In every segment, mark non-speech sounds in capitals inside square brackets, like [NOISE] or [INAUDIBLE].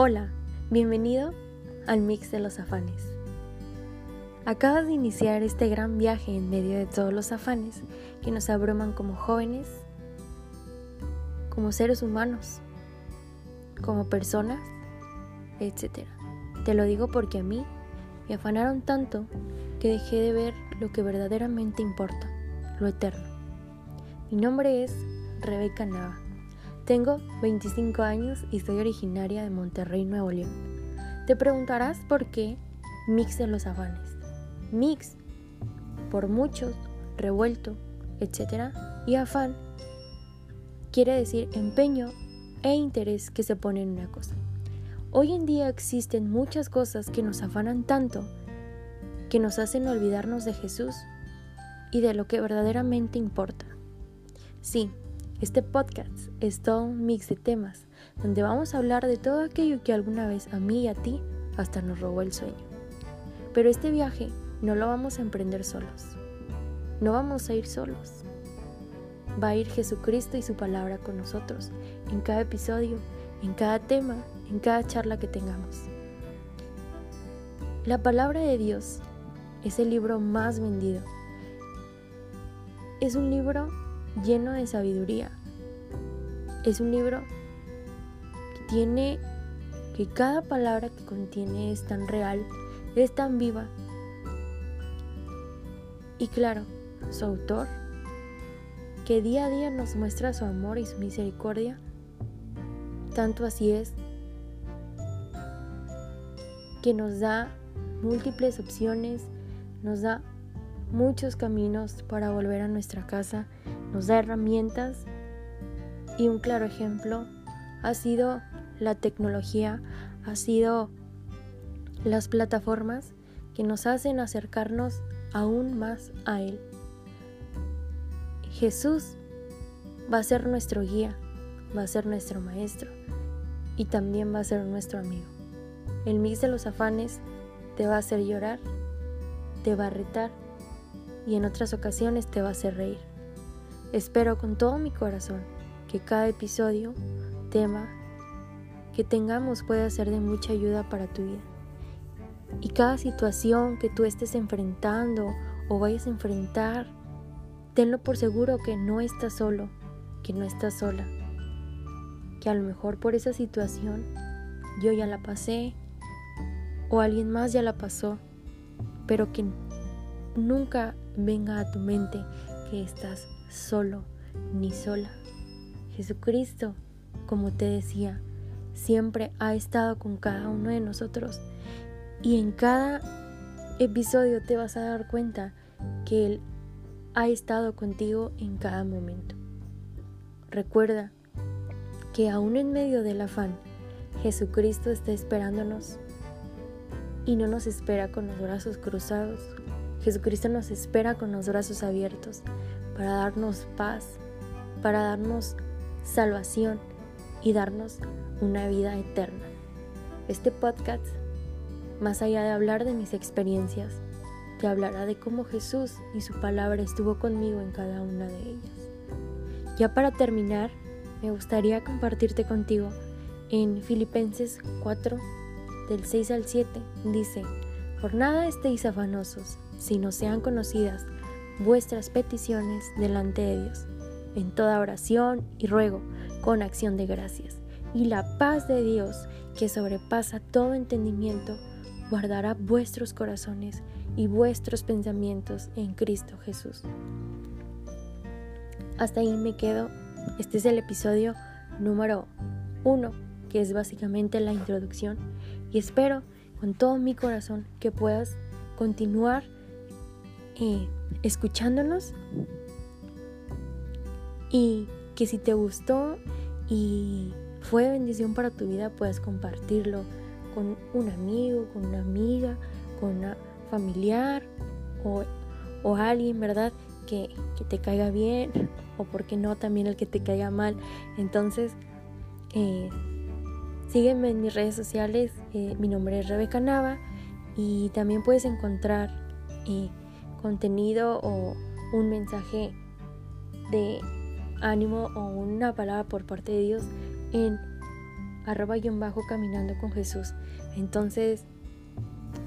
Hola, bienvenido al Mix de los Afanes. Acabas de iniciar este gran viaje en medio de todos los afanes que nos abruman como jóvenes, como seres humanos, como personas, etc. Te lo digo porque a mí me afanaron tanto que dejé de ver lo que verdaderamente importa, lo eterno. Mi nombre es Rebeca Nava. Tengo 25 años y soy originaria de Monterrey, Nuevo León. Te preguntarás por qué mix de los afanes. Mix, por muchos, revuelto, etc. Y afán quiere decir empeño e interés que se pone en una cosa. Hoy en día existen muchas cosas que nos afanan tanto que nos hacen olvidarnos de Jesús y de lo que verdaderamente importa. Sí, este podcast es todo un mix de temas donde vamos a hablar de todo aquello que alguna vez a mí y a ti hasta nos robó el sueño. Pero este viaje no lo vamos a emprender solos. No vamos a ir solos. Va a ir Jesucristo y su palabra con nosotros en cada episodio, en cada tema, en cada charla que tengamos. La palabra de Dios es el libro más vendido. Es un libro lleno de sabiduría. Es un libro que tiene que cada palabra que contiene es tan real, es tan viva. Y claro, su autor, que día a día nos muestra su amor y su misericordia, tanto así es que nos da múltiples opciones, nos da muchos caminos para volver a nuestra casa, nos da herramientas y un claro ejemplo ha sido la tecnología, ha sido las plataformas que nos hacen acercarnos aún más a Él. Jesús va a ser nuestro guía, va a ser nuestro maestro y también va a ser nuestro amigo. El mix de los afanes te va a hacer llorar, te va a retar y en otras ocasiones te va a hacer reír. Espero con todo mi corazón que cada episodio, tema que tengamos pueda ser de mucha ayuda para tu vida. Y cada situación que tú estés enfrentando o vayas a enfrentar, tenlo por seguro que no estás solo, que no estás sola. Que a lo mejor por esa situación yo ya la pasé o alguien más ya la pasó, pero que nunca venga a tu mente que estás solo ni sola. Jesucristo, como te decía, siempre ha estado con cada uno de nosotros y en cada episodio te vas a dar cuenta que Él ha estado contigo en cada momento. Recuerda que aún en medio del afán, Jesucristo está esperándonos y no nos espera con los brazos cruzados Jesucristo nos espera con los brazos abiertos para darnos paz, para darnos salvación y darnos una vida eterna. Este podcast, más allá de hablar de mis experiencias, te hablará de cómo Jesús y su palabra estuvo conmigo en cada una de ellas. Ya para terminar, me gustaría compartirte contigo en Filipenses 4, del 6 al 7, dice, por nada estéis afanosos sino sean conocidas vuestras peticiones delante de Dios, en toda oración y ruego, con acción de gracias. Y la paz de Dios, que sobrepasa todo entendimiento, guardará vuestros corazones y vuestros pensamientos en Cristo Jesús. Hasta ahí me quedo. Este es el episodio número uno, que es básicamente la introducción. Y espero con todo mi corazón que puedas continuar escuchándonos y que si te gustó y fue bendición para tu vida, puedes compartirlo con un amigo, con una amiga, con una familiar o, o alguien, ¿verdad? Que, que, te caiga bien o porque no también el que te caiga mal. Entonces, eh, sígueme en mis redes sociales, eh, mi nombre es Rebeca Nava y también puedes encontrar eh, contenido o un mensaje de ánimo o una palabra por parte de Dios en arroba guion bajo caminando con Jesús. Entonces,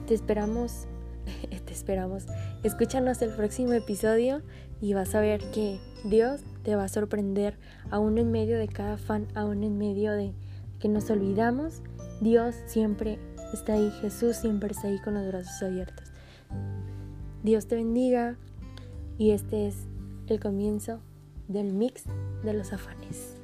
te esperamos, [LAUGHS] te esperamos. Escúchanos el próximo episodio y vas a ver que Dios te va a sorprender aún en medio de cada fan, aún en medio de que nos olvidamos. Dios siempre está ahí, Jesús siempre está ahí con los brazos abiertos. Dios te bendiga y este es el comienzo del mix de los afanes.